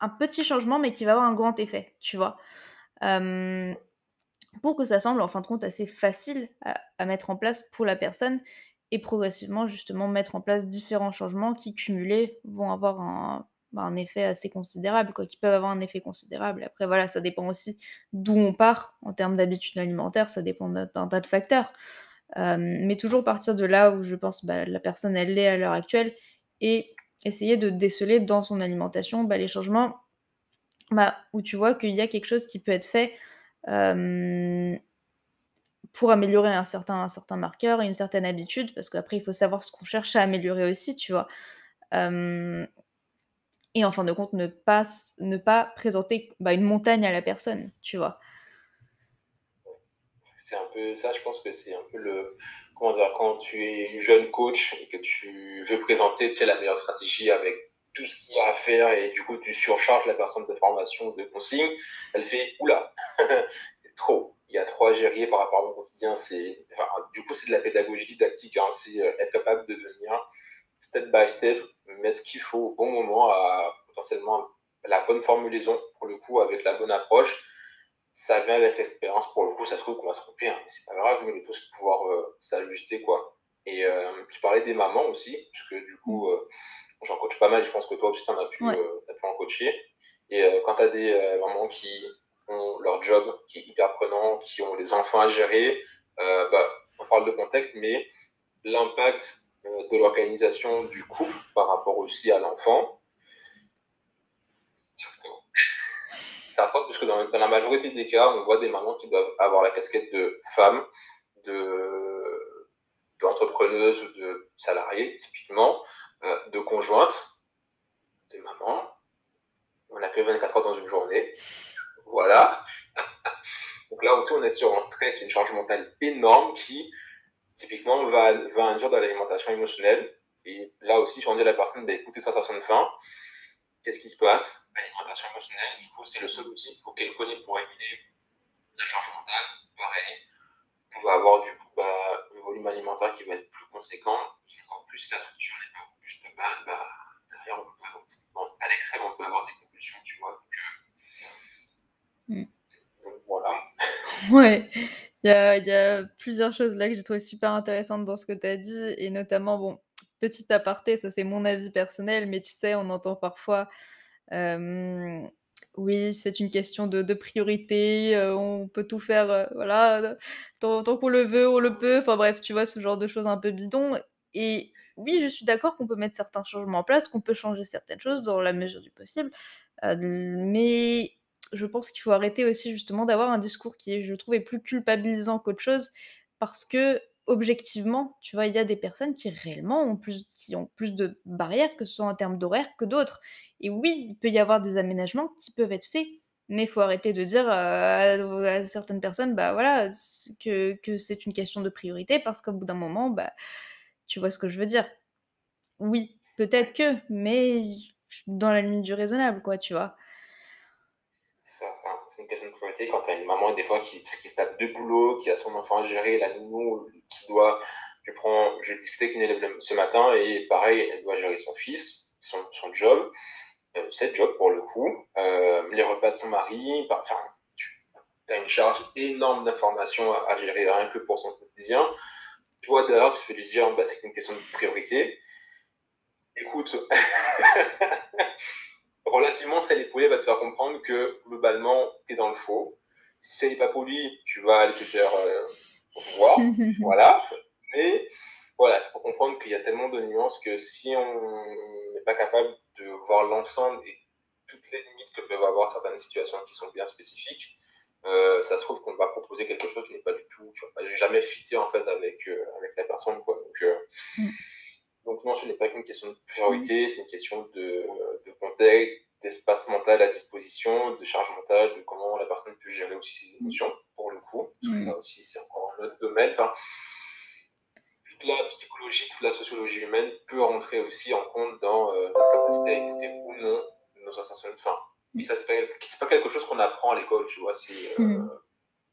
un petit changement, mais qui va avoir un grand effet, tu vois. pour que ça semble, en fin de compte, assez facile à, mettre en place pour la personne et progressivement, justement, mettre en place différents changements qui, cumulés, vont avoir un, bah, un effet assez considérable, quoi, qui peuvent avoir un effet considérable. Après, voilà, ça dépend aussi d'où on part en termes d'habitudes alimentaires, ça dépend d'un tas de facteurs mais toujours partir de là où je pense bah, la personne elle est à l'heure actuelle et essayer de déceler dans son alimentation bah, les changements bah, où tu vois qu'il y a quelque chose qui peut être fait pour améliorer un certain, un certain marqueur et une certaine habitude, parce qu'après il faut savoir ce qu'on cherche à améliorer aussi, tu vois. et en fin de compte, ne pas, ne pas présenter une montagne à la personne, tu vois c'est un peu ça, je pense que c'est un peu le. Comment dire, quand tu es jeune coach et que tu veux présenter tu sais, la meilleure stratégie avec tout ce qu'il y a à faire et du coup tu surcharges la personne de formation, de consigne, elle fait oula, trop. Il y a trop à gérer par rapport à mon quotidien. C'est, enfin, du coup, c'est de la pédagogie didactique. Hein. C'est euh, être capable de venir step by step, mettre ce qu'il faut au bon moment à potentiellement la bonne formulaison pour le coup avec la bonne approche ça vient avec l'expérience. Pour le coup, ça se trouve qu'on va se tromper, hein, mais c'est pas grave, mais il faut pouvoir euh, s'ajuster, quoi. Et euh, tu parlais des mamans aussi, parce que du coup, euh, j'en coach pas mal, je pense que toi aussi, tu en as pu, en coacher. Et quand tu as des mamans qui ont leur job qui est hyper prenant, qui ont les enfants à gérer, bah, on parle de contexte, mais l'impact de l'organisation du couple par rapport aussi à l'enfant, c'est atroce parce que dans, la majorité des cas, on voit des mamans qui doivent avoir la casquette de femme, de d'entrepreneuse de salariée, typiquement, euh, de conjointe, de maman. On a que 24 heures dans une journée. Voilà. Donc là aussi, on est sur un stress, une charge mentale énorme qui, typiquement, va, induire dans l'alimentation émotionnelle Et là aussi, dit à la personne, bah, écoutez, sensation de faim, qu'est-ce qui se passe? L'alimentation émotionnelle, du coup, c'est le seul outil qu'elle connaisse pour réguler la charge mentale. Pareil, on va avoir du coup bah, un volume alimentaire qui va être plus conséquent. Et encore plus la structure n'est pas plus de base, bah, derrière, on peut avoir, à l'extrême, on peut avoir des conclusions, tu vois. Mm. donc voilà. ouais. Il y, a, il y a, plusieurs choses là que j'ai trouvé super intéressantes dans ce que tu as dit, et notamment, bon, petit aparté, ça c'est mon avis personnel, mais tu sais, on entend parfois, euh, oui, c'est une question de, de priorité, euh, on peut tout faire, euh, voilà, tant, tant qu'on le veut, on le peut, enfin bref, tu vois, ce genre de choses un peu bidon. Et oui, je suis d'accord qu'on peut mettre certains changements en place, qu'on peut changer certaines choses dans la mesure du possible, mais je pense qu'il faut arrêter aussi justement d'avoir un discours qui, je trouve, est plus culpabilisant qu'autre chose, parce que objectivement, tu vois, il y a des personnes qui réellement ont plus, qui ont plus de barrières, que ce soit en termes d'horaire, que d'autres. Et oui, il peut y avoir des aménagements qui peuvent être faits, mais il faut arrêter de dire euh, à, certaines personnes, bah voilà, que, que c'est une question de priorité, parce qu'au bout d'un moment, bah, tu vois ce que je veux dire. Oui, peut-être que, mais dans la limite du raisonnable, quoi, tu vois une de priorité quand tu as une maman des fois qui, qui se tape deux boulots, qui a son enfant à gérer, la nounou qui doit. Je prends, je discutais avec une élève ce matin et pareil, elle doit gérer son fils, son, son job, euh, cette job pour le coup, euh, les repas de son mari, enfin, tu as une charge énorme d'informations à, gérer rien que pour son quotidien. Tu vois, d'ailleurs, tu peux lui dire, bah, c'est une question de priorité. Écoute, relativement celle épaulée va te faire comprendre que globalement, tu es dans le faux. Si elle n'est pas polie, tu vas aller te faire euh, voir. voilà. Mais voilà, c'est pour comprendre qu'il y a tellement de nuances que si on n'est pas capable de voir l'ensemble et toutes les limites que peuvent avoir certaines situations qui sont bien spécifiques, euh, ça se trouve qu'on va proposer quelque chose qui n'est pas du tout, qui va jamais fitter en fait avec, euh, avec la personne. Quoi. Donc, mm. Donc non, ce n'est pas qu'une question de priorité, c'est une question de, de contexte, d'espace mental à disposition, de charge mentale, de comment la personne peut gérer aussi ses émotions, pour le coup. Là aussi, c'est encore un autre domaine. Enfin, toute la psychologie, toute la sociologie humaine peut rentrer aussi en compte dans euh, notre capacité à écouter ou non nos sensations de faim. Et ça, c'est pas, quelque chose qu'on apprend à l'école, tu vois. Euh, mm.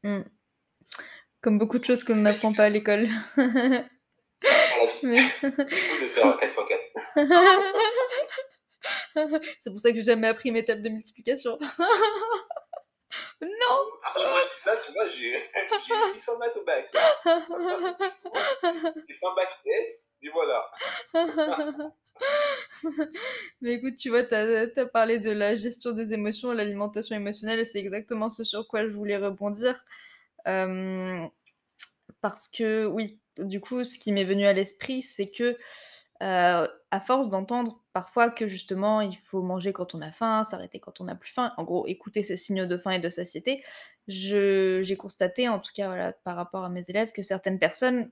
Mm. Comme beaucoup de choses que l'on n'apprend pas à l'école. Mais... C'est cool de faire 4x4. c'est pour ça que j'ai jamais appris mes tables de multiplication. non Après, moi, ça, tu vois, j'ai eu 600 maths au bac. j'ai fait un bac S, et voilà. Mais écoute, tu vois, tu as, as, parlé de la gestion des émotions, l'alimentation émotionnelle, et c'est exactement ce sur quoi je voulais rebondir. Euh, parce que, oui, du coup, ce qui m'est venu à l'esprit, c'est que euh, à force d'entendre parfois que justement il faut manger quand on a faim, s'arrêter quand on n'a plus faim, en gros écouter ces signaux de faim et de satiété, j'ai constaté en tout cas par rapport à mes élèves que certaines personnes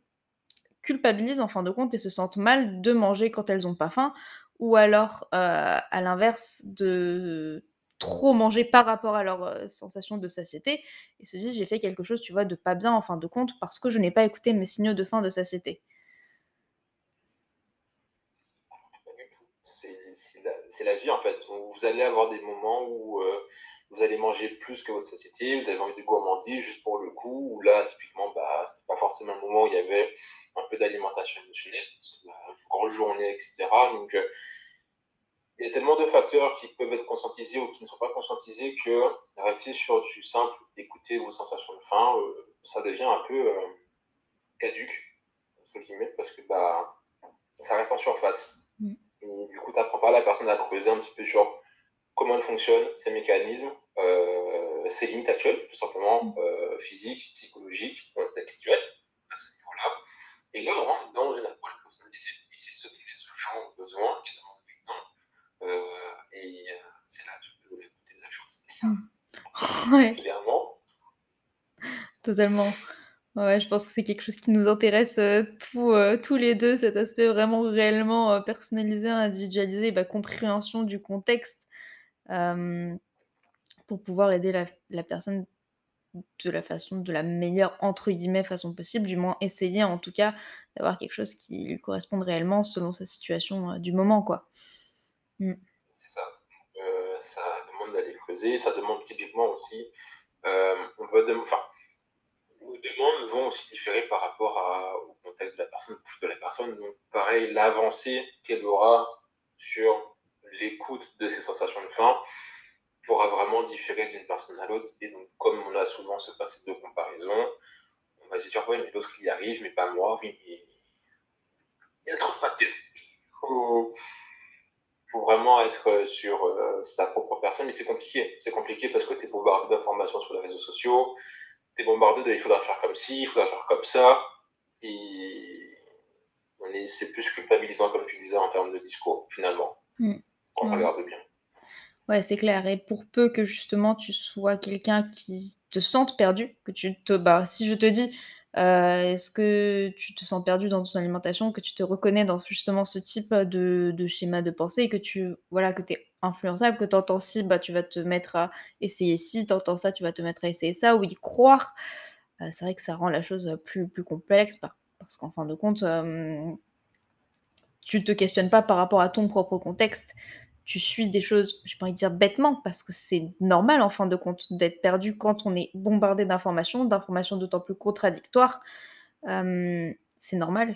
culpabilisent en fin de compte et se sentent mal de manger quand elles n'ont pas faim, ou alors euh, à l'inverse de trop manger par rapport à leur euh, sensation de satiété et se disent j'ai fait quelque chose tu vois de pas bien en fin de compte parce que je n'ai pas écouté mes signaux de faim de satiété. c'est la vie en fait. Vous allez avoir des moments où euh, vous allez manger plus que votre société, vous avez envie de gourmandise juste pour le coup, où là, typiquement, bah, c'est pas forcément un moment où il y avait un peu d'alimentation émotionnelle, parce que bah, grosse journée, etc. Donc, euh, il y a tellement de facteurs qui peuvent être conscientisés ou qui ne sont pas conscientisés que rester sur du simple, écouter vos sensations de faim, euh, ça devient un peu caduque, entre guillemets, parce que bah, ça reste en surface. Mm. Et du coup, tu n'apprends pas la personne à creuser un petit peu sur comment elle fonctionne, ses mécanismes, euh, ses limites actuelles, tout simplement, mm. euh, physiques, psychologiques, textuelles, à ce niveau-là. Et là, on rentre dans une approche personnalisée. Et c'est ce que les gens ont besoin, qui demandent du temps. Euh, et euh, c'est là que tu peux écouter la chose. C'est ça. Mm. Ouais. Clairement. Totalement. Ouais, je pense que c'est quelque chose qui nous intéresse, euh, tous, euh, tous les deux, cet aspect vraiment réellement, euh, personnalisé, individualisé, bah, compréhension du contexte, pour pouvoir aider la la personne de la façon de la «meilleure» entre guillemets façon possible, du moins essayer en tout cas d'avoir quelque chose qui lui corresponde réellement selon sa situation, du moment quoi. Mmh. Ça demande typiquement aussi, hem, on va enfin, nos demandes vont aussi différer par rapport au contexte de la personne de la personne, donc pareil, l'avancée qu'elle aura sur l'écoute de ses sensations de faim pourra vraiment différer d'une personne à l'autre et donc comme on a souvent ce principe de comparaison, on va se dire: «Ouais, mais l'autre il y arrive, mais pas moi». Oui, mais il y a trop de facteurs. Faut vraiment être, heu, sur, heu, sa propre personne, mais c'est compliqué. C'est compliqué parce que tu es bombardé d'informations sur les réseaux sociaux, tu es bombardé de: «Il faudra faire comme ci, il faudra faire comme ça» et c'est plus culpabilisant comme tu disais en termes de discours finalement, Mmh. on Ouais. regarde bien. Ouais, c'est clair et pour peu que justement tu sois quelqu'un qui te sente perdu, que tu te bah, si je te dis, heu: «Est-ce que tu te sens perdu dans ton alimentation?» que tu te reconnais dans justement ce type, de schéma de pensée que tu voilà, que es influençable, que tu entends ci, bah, tu vas te mettre à essayer ci, tu entends ça, tu vas te mettre à essayer ça ou y croire, heu, c'est vrai que ça rend la chose, heu, plus complexe par parce qu'en fin de compte, tu te questionnes pas par rapport à ton propre contexte. Tu suis des choses, j'ai pas envie de dire bêtement, parce que c'est normal en fin de compte d'être perdu quand on est bombardé d'informations, d'informations d'autant plus contradictoires. C'est normal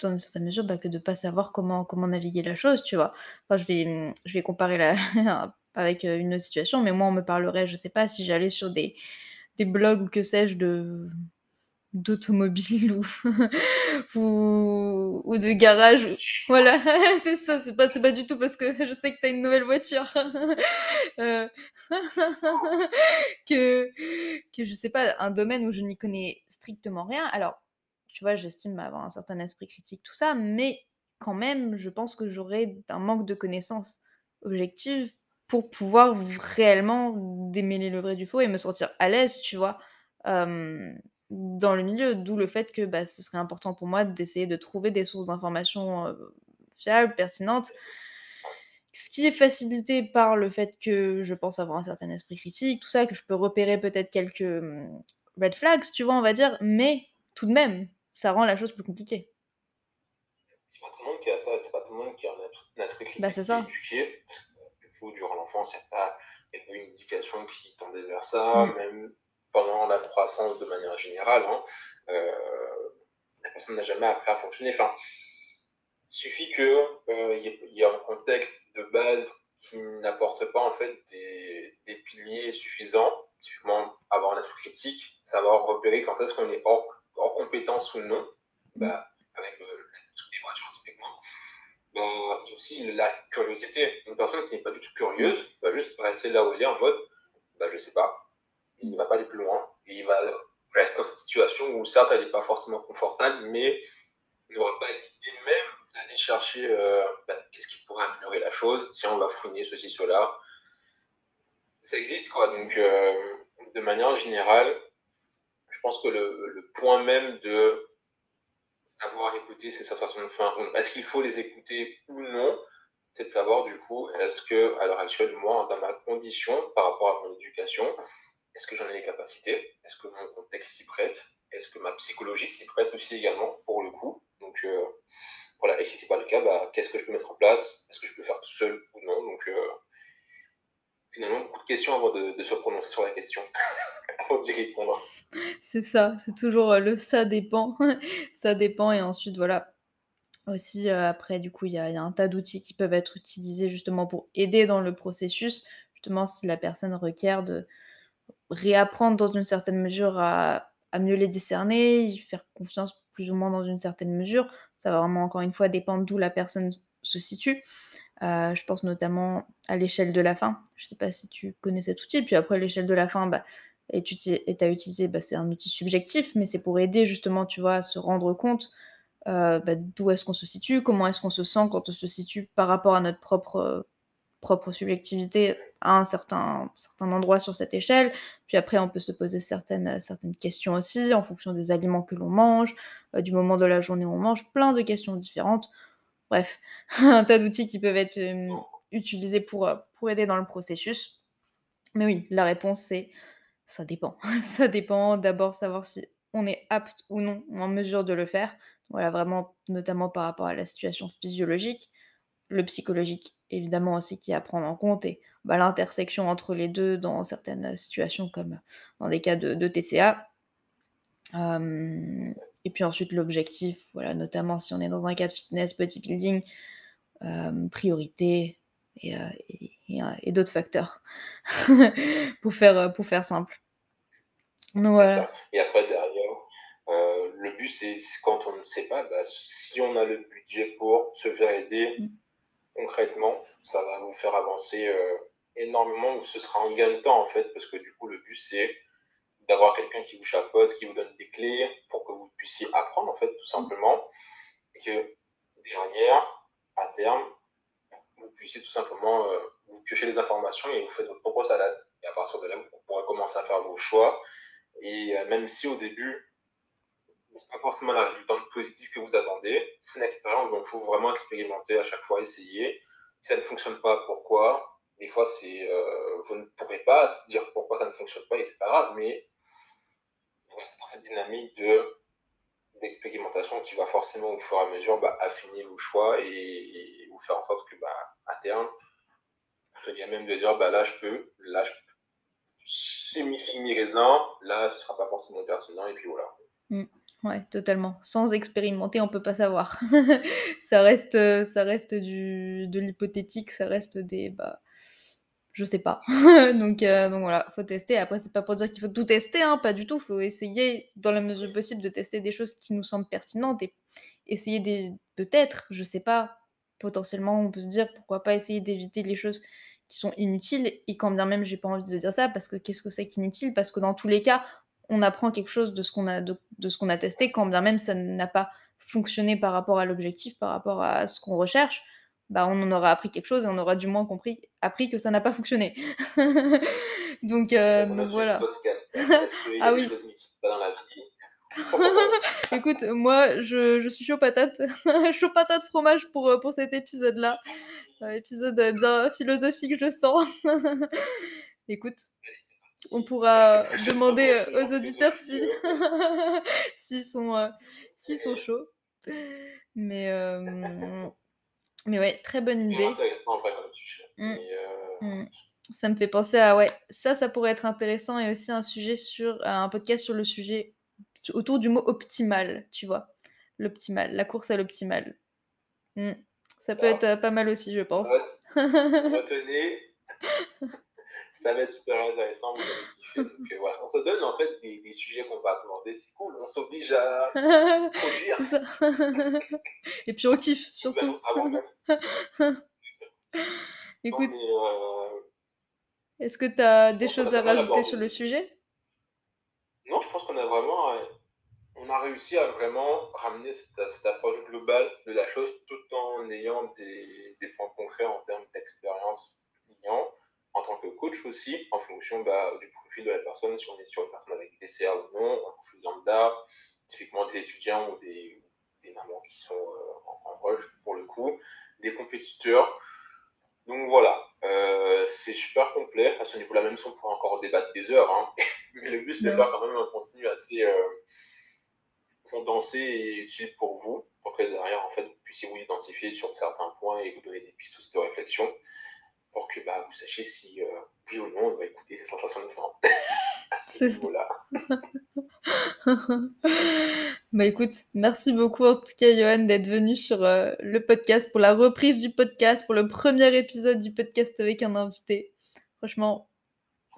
dans une certaine mesure, bah, que de pas savoir comment comment naviguer la chose, tu vois? Enfin, je vais, je vais comparer la avec, heu, une autre situation, mais moi, on me parlerait, je sais pas, si j'allais sur des des blogs ou que sais-je de d'automobile ou ou ou de garage voilà, c'est ça, c'est pas pas du tout parce que je sais que tu as une nouvelle voiture, heu, que que je sais pas, un domaine où je n'y connais strictement rien. Alors, tu vois, j'estime avoir un certain esprit critique, tout ça, mais quand même, je pense que j'aurais un manque de connaissances objectives pour pouvoir réellement démêler le vrai du faux et me sentir à l'aise, tu vois? Dans le milieu, d'où le fait que, bah, ce serait important pour moi d'essayer de trouver des sources d'informations, heu, fiables, pertinentes. Ce qui est facilité par le fait que je pense avoir un certain esprit critique, tout ça, que je peux repérer peut-être quelques, mmh, red flags, tu vois, on va dire, mais tout de même, ça rend la chose plus compliquée. C'est pas tout le monde qui a ça, c'est pas tout le monde qui a un esprit Bah, critique c'est qui est ça. éduqué. Parce que du coup, durant l'enfance, il y a pas il y a pas une éducation qui tendait vers ça, Mmh. même pendant la croissance de manière générale, hein, heu, la personne n'a jamais appris à fonctionner. Enfin, il suffit que, il y ait il y ait un contexte de base qui n'apporte pas en fait des piliers suffisants. Typiquement, avoir un esprit critique, savoir repérer quand est-ce qu'on est hors compétence ou non, bah, avec, heu, les voitures typiquement. Bah, y a aussi la curiosité. Une personne qui n'est pas du tout curieuse va juste rester là où elle est en mode: «Bah, je sais pas». Il va pas aller plus loin il va rester dans cette situation où certes elle est pas forcément confortable, mais il n'aura pas l'idée même d'aller chercher, heu, bah, qu'est-ce qui pourrait améliorer la chose? Tiens, on va fouiner ceci, cela. Ça existe quoi, donc heu, de manière générale, je pense que le point même de savoir écouter ses sensations de faim, est-ce qu'il faut les écouter ou non? C'est de savoir du coup, est-ce qu'à l'heure actuelle, moi, dans ma condition, par rapport à mon éducation, est-ce que j'en ai les capacités? Est-ce que mon contexte s'y prête? Est-ce que ma psychologie s'y prête aussi également, pour le coup? Donc heu, voilà et si c'est pas le cas, bah, qu'est-ce que je peux mettre en place? Est-ce que je peux faire tout seul ou non? Donc heu finalement, beaucoup de questions avant de se prononcer sur la question, avant d'y répondre. C'est ça, c'est toujours, heu, le «ça dépend», ça dépend et ensuite voilà. Aussi, après du coup, il y a un tas d'outils qui peuvent être utilisés justement pour aider dans le processus. Justement, si la personne requiert de réapprendre dans une certaine mesure à mieux les discerner, y faire confiance plus ou moins dans une certaine mesure. Ça va vraiment encore une fois dépendre d'où la personne se situe. Heu, je pense notamment à l'échelle de la faim. Je sais pas si tu connais cet outil? Puis après l'échelle de la faim, bah, est à utiliser, bah, c'est un outil subjectif, mais c'est pour aider justement, tu vois, à se rendre compte, heu, bah, d'où est-ce qu'on se situe, comment est-ce qu'on se sent quand on se situe par rapport à notre propre, propre subjectivité à un certain certain endroit sur cette échelle. Puis après on peut se poser certaines, certaines questions aussi en fonction des aliments que l'on mange, heu, du moment de la journée où on mange, plein de questions différentes. Bref, un tas d'outils qui peuvent être, hem, utilisés pour, pour aider dans le processus. Mais oui, la réponse c'est Ça dépend. Ça dépend d'abord savoir si on est apte ou non en mesure de le faire. Voilà, vraiment, notamment par rapport à la situation physiologique. Le psychologique, évidemment aussi qui est à prendre en compte et bah, l'intersection entre les 2 dans certaines situations comme dans des cas de de TCA. Et puis ensuite l'objectif, voilà, notamment si on est dans un cas de fitness, bodybuilding, hem, priorité et et et heu et d'autres facteurs pour faire, heu, pour faire simple. Donc voilà. et après derrière, heu, le but c'est quand on ne sait pas, bah, si on a le budget pour se faire aider Mmh. Concrètement, ça va vous faire avancer, heu, énormément ce sera un gain de temps, en fait, parce que du coup, le but c'est d'avoir quelqu'un qui vous chapeaute, qui vous donne des clés pour que vous puissiez apprendre, en fait, tout simplement et que derrière, à terme, vous puissiez tout simplement, heu, vous piocher les informations et vous faites votre propre salade. Et à partir de là, vous pourrez commencer à faire vos choix. Et heu, même si au début pas forcément la résultante positive que vous attendez, c'est une expérience, donc il faut vraiment expérimenter à chaque fois, essayer. Si ça ne fonctionne pas, pourquoi? Des fois, c'est, heu, vous ne pourrez pas se dire pourquoi ça ne fonctionne pas et c'est pas grave, mais rester dans cette dynamique de d'expérimentation qui va forcément au fur et à mesure, bah, affiner vos choix et vous faire en sorte que, bah, à terme, vous soyez même de dire: «Bah, là, je peux, là, je c'est mi figue mi raisin, là, ce sera pas forcément pertinent» et puis voilà. Mmh. Ouais, totalement. Sans expérimenter, on peut pas savoir. Ça reste, heu, ça reste du de l'hypothétique, ça reste des, bah, je sais pas. Donc heu, donc voilà, faut tester. Après, c'est pas pour dire qu'il faut tout tester, hein, pas du tout. Faut essayer, dans la mesure possible, de tester des choses qui nous semblent pertinentes et essayer des peut-être, je sais pas, potentiellement, on peut se dire: «Pourquoi pas essayer d'éviter les choses qui sont inutiles?» et quand bien même j'ai pas envie de dire ça, parce que qu'est-ce que c'est qu'inutile? Parce que dans tous les cas, on apprend quelque chose de ce qu'on a de de ce qu'on a testé, quand bien même ça n'a pas fonctionné par rapport à l'objectif, par rapport à ce qu'on recherche, bah, on en aura appris quelque chose et on aura du moins compris appris que ça n'a pas fonctionné. Donc de voilà. Ah oui. dans la vie? Écoute, moi, je je suis chaud patate. Chaud patate fromage pour, heu, pour cet épisode-là. Parti. épisode, bien philosophique, je sens. Écoute, on pourra qu'on demander, en aux auditeurs si heu s'ils sont, heu, s'ils sont chauds. Mais ouais, très bonne idée. Mmh. Mmh. Ça me fait penser à ouais, ça, ça pourrait être intéressant et aussi un sujet sur un podcast sur le sujet autour du mot optimal, tu vois? L'optimal, la course à l'optimal. Mmh. Ça peut être, pas mal aussi, je pense. retenez, ça va être super intéressant, vous allez kiffer donc heu, voilà. On se donne en fait des des sujets qu'on va aborder, c'est cool, on s'oblige à produire. C'est ça. Et puis on kiffe surtout. C'est ça. Non Écoute, heu, est-ce que tu as des choses à rajouter sur le sujet? non, je pense qu'on a vraiment, heu, on a réussi à vraiment ramener cette cette approche globale de la chose, tout en ayant des des points concrets en termes d'expérience client, en tant que coach aussi, en fonction, bah, du profil de la personne, si on est sur une personne avec des TCA ou non, un profil lambda, typiquement des étudiants ou des des mamans qui sont, heu, en rush pour le coup, des compétiteurs. Donc voilà, heu, c'est super complet. À ce niveau-là, même si on pourrait encore débattre des heures, hein, mais le but, c'est de faire quand même un contenu assez, heu, condensé et utile pour vous, pour que derrière, en fait, vous puissiez vous identifier sur certains points et vous donner des pistes aussi de réflexion pour que, bah, vous sachiez si, heu, oui ou non, on doit écouter ces sensations ce C'est ça. Bah, écoute, merci beaucoup en tout cas Johan d'être venu sur, heu, le podcast, pour la reprise du podcast, pour le premier épisode du podcast avec un invité. Franchement,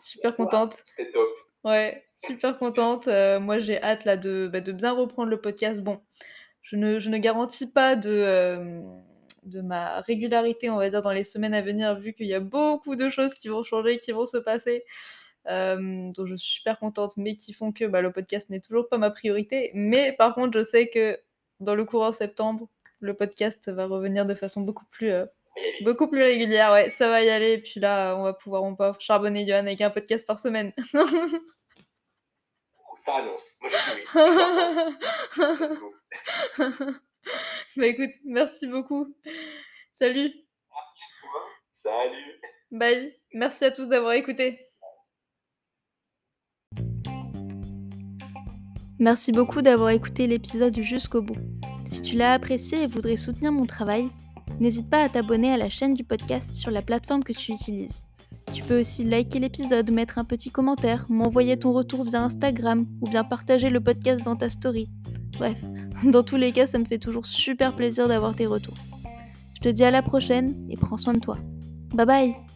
super contente. c'était top. Ouais, super contente, heu, moi j'ai hâte là de, bah, de bien reprendre le podcast. Bon, je ne je ne garantis pas de, de ma régularité, on va dire, dans les semaines à venir, vu qu'il y a beaucoup de choses qui vont changer, qui vont se passer, hem, dont je suis super contente, mais qui font que, bah, le podcast n'est toujours pas ma priorité. Mais par contre, je sais que dans le courant septembre, le podcast va revenir de façon beaucoup plus, aller. beaucoup plus régulière, ouais, ça va y aller et puis là, on va pouvoir on va charbonner Johan avec un podcast par semaine. Ça annonce. Moi, je dis oui, Bah, écoute, merci beaucoup. Salut, Merci à toi. Salut. bye. Merci à tous d'avoir écouté. Merci beaucoup d'avoir écouté l'épisode jusqu'au bout. Si tu l'as apprécié et voudrais soutenir mon travail, n'hésite pas à t'abonner à la chaîne du podcast sur la plateforme que tu utilises. Tu peux aussi liker l'épisode, mettre un petit commentaire, m'envoyer ton retour via Instagram ou bien partager le podcast dans ta story. Bref, dans tous les cas, ça me fait toujours super plaisir d'avoir tes retours. Je te dis à la prochaine et prends soin de toi. Bye bye